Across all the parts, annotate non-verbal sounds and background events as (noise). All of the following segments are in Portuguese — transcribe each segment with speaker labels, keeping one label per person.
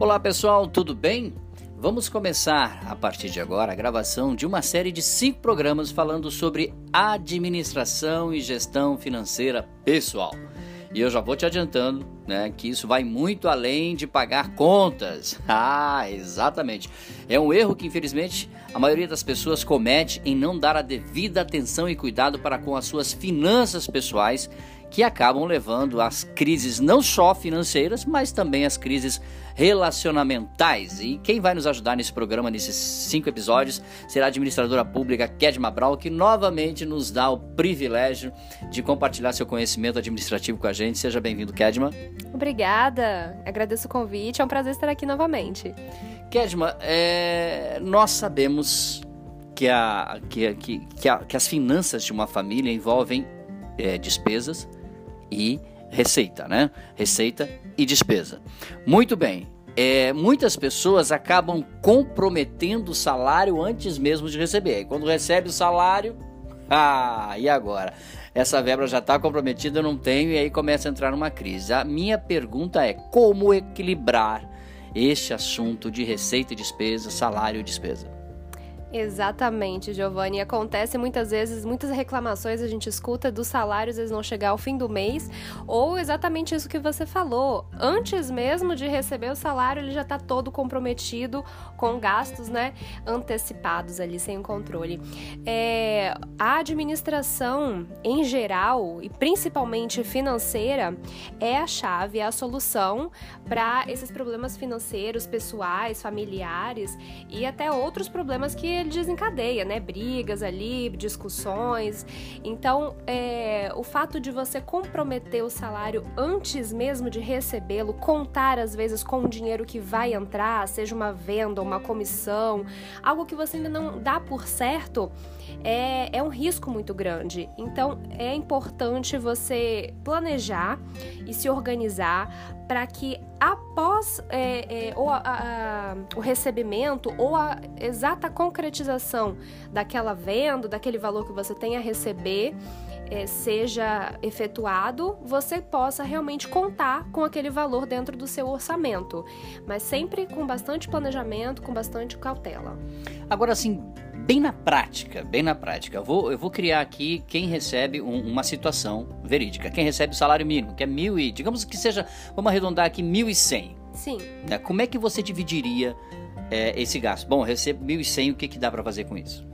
Speaker 1: Olá pessoal, tudo bem? Vamos começar a partir de agora a gravação de uma série de cinco programas falando sobre administração e gestão financeira pessoal. E eu já vou te adiantando né, que isso vai muito além de pagar contas. (laughs) Ah, exatamente. É um erro que, infelizmente, a maioria das pessoas comete em não dar a devida atenção e cuidado para com as suas finanças pessoais que acabam levando às crises não só financeiras, mas também às crises relacionamentais. E quem vai nos ajudar nesse programa, nesses cinco episódios, será a administradora pública Kedma Brau, que novamente nos dá o privilégio de compartilhar seu conhecimento administrativo com a gente. Seja bem-vindo, Kedma.
Speaker 2: Obrigada, agradeço o convite, é um prazer estar aqui novamente.
Speaker 1: Kedma, é... nós sabemos que, a, que, que, que, a, que as finanças de uma família envolvem é, despesas, e receita, né? Receita e despesa. Muito bem. É, muitas pessoas acabam comprometendo o salário antes mesmo de receber. E quando recebe o salário, (laughs) ah, e agora? Essa verba já está comprometida, eu não tenho, e aí começa a entrar numa crise. A minha pergunta é: como equilibrar este assunto de receita e despesa, salário e despesa?
Speaker 2: Exatamente, Giovanni. Acontece muitas vezes, muitas reclamações a gente escuta dos salários eles não chegar ao fim do mês, ou exatamente isso que você falou. Antes mesmo de receber o salário, ele já está todo comprometido com gastos, né, antecipados ali sem controle. É, a administração em geral e principalmente financeira é a chave, é a solução para esses problemas financeiros, pessoais, familiares e até outros problemas que ele desencadeia, né? Brigas ali, discussões. Então, é, o fato de você comprometer o salário antes mesmo de recebê-lo, contar às vezes com o dinheiro que vai entrar, seja uma venda, uma comissão, algo que você ainda não dá por certo, é, é um risco muito grande. Então, é importante você planejar e se organizar para que após é, é, ou a, a, o recebimento ou a exata concretização daquela venda, daquele valor que você tem a receber, é, seja efetuado, você possa realmente contar com aquele valor dentro do seu orçamento, mas sempre com bastante planejamento, com bastante cautela.
Speaker 1: Agora, assim, bem na prática, bem na prática. Eu vou, eu vou criar aqui quem recebe um, uma situação verídica. Quem recebe o salário mínimo, que é mil e, digamos que seja, vamos arredondar aqui, mil e cem.
Speaker 2: Sim.
Speaker 1: Né? Como é que você dividiria é, esse gasto? Bom, recebo mil e cem, o que, que dá para fazer com isso?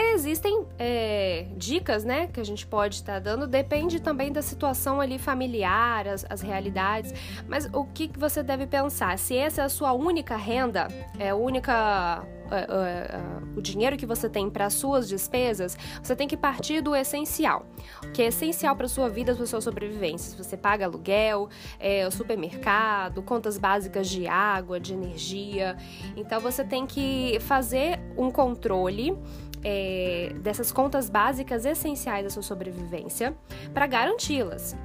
Speaker 2: Existem é, dicas, né, que a gente pode estar tá dando, depende também da situação ali familiar, as, as realidades, mas o que, que você deve pensar? Se essa é a sua única renda, é a única Uh, uh, uh, o dinheiro que você tem para suas despesas, você tem que partir do essencial, o que é essencial para sua vida, para sua sobrevivência. Você paga aluguel, é, supermercado, contas básicas de água, de energia. Então você tem que fazer um controle é, dessas contas básicas essenciais da sua sobrevivência para garanti-las.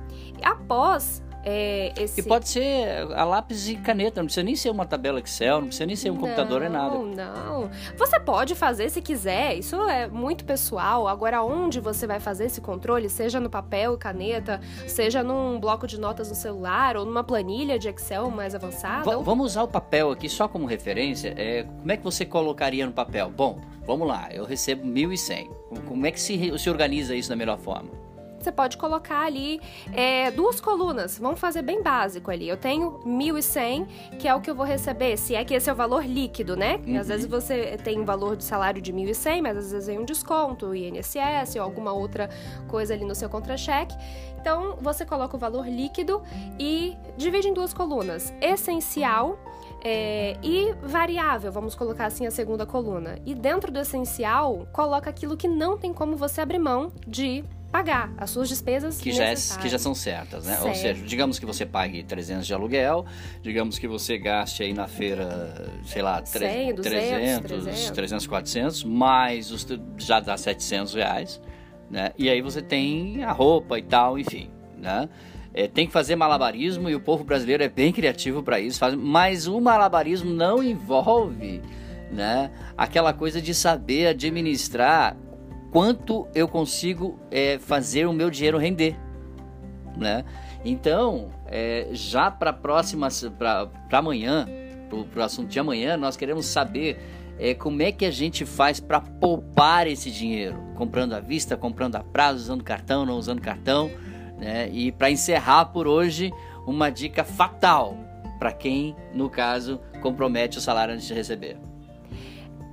Speaker 2: Após é, esse...
Speaker 1: E pode ser a lápis e caneta, não precisa nem ser uma tabela Excel, não precisa nem ser um
Speaker 2: não,
Speaker 1: computador, é nada.
Speaker 2: Não, não. Você pode fazer se quiser, isso é muito pessoal. Agora, onde você vai fazer esse controle, seja no papel e caneta, seja num bloco de notas no celular ou numa planilha de Excel mais avançada. V
Speaker 1: ou... Vamos usar o papel aqui só como referência. É, como é que você colocaria no papel? Bom, vamos lá, eu recebo 1.100. Como é que se, se organiza isso da melhor forma?
Speaker 2: Você pode colocar ali é, duas colunas. Vamos fazer bem básico ali. Eu tenho 1.100, que é o que eu vou receber, se é que esse é o valor líquido, né? Uhum. Às vezes você tem um valor de salário de 1.100, mas às vezes vem um desconto, INSS ou alguma outra coisa ali no seu contra-cheque. Então, você coloca o valor líquido e divide em duas colunas. Essencial é, e variável, vamos colocar assim a segunda coluna. E dentro do essencial, coloca aquilo que não tem como você abrir mão de pagar as suas despesas
Speaker 1: que já, é, que já são certas, né? Certo. Ou seja, digamos que você pague 300 de aluguel, digamos que você gaste aí na feira, sei lá,
Speaker 2: 100, 200, 300, 300,
Speaker 1: 300 400, mais os, já dá 700 reais, né? E aí você tem a roupa e tal, enfim, né? É, tem que fazer malabarismo e o povo brasileiro é bem criativo para isso, faz, mas o malabarismo não envolve né, aquela coisa de saber administrar quanto eu consigo é, fazer o meu dinheiro render, né? Então, é, já para próxima, para amanhã, para o assunto de amanhã, nós queremos saber é, como é que a gente faz para poupar esse dinheiro, comprando à vista, comprando a prazo, usando cartão, não usando cartão. Né? E para encerrar por hoje, uma dica fatal para quem, no caso, compromete o salário antes de receber.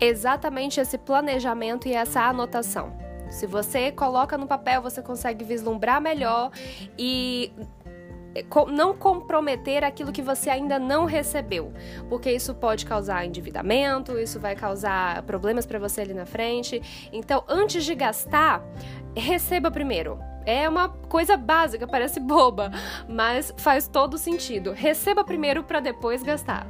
Speaker 2: Exatamente esse planejamento e essa anotação. Se você coloca no papel, você consegue vislumbrar melhor e não comprometer aquilo que você ainda não recebeu, porque isso pode causar endividamento, isso vai causar problemas para você ali na frente. Então, antes de gastar, receba primeiro. É uma coisa básica, parece boba, mas faz todo sentido. Receba primeiro para depois gastar.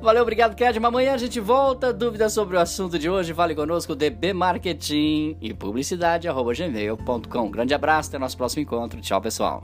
Speaker 1: Valeu, obrigado, Kedma. Amanhã a gente volta. Dúvidas sobre o assunto de hoje? Fale conosco, dbmarketing e publicidade, gmail.com. Grande abraço, até nosso próximo encontro. Tchau, pessoal.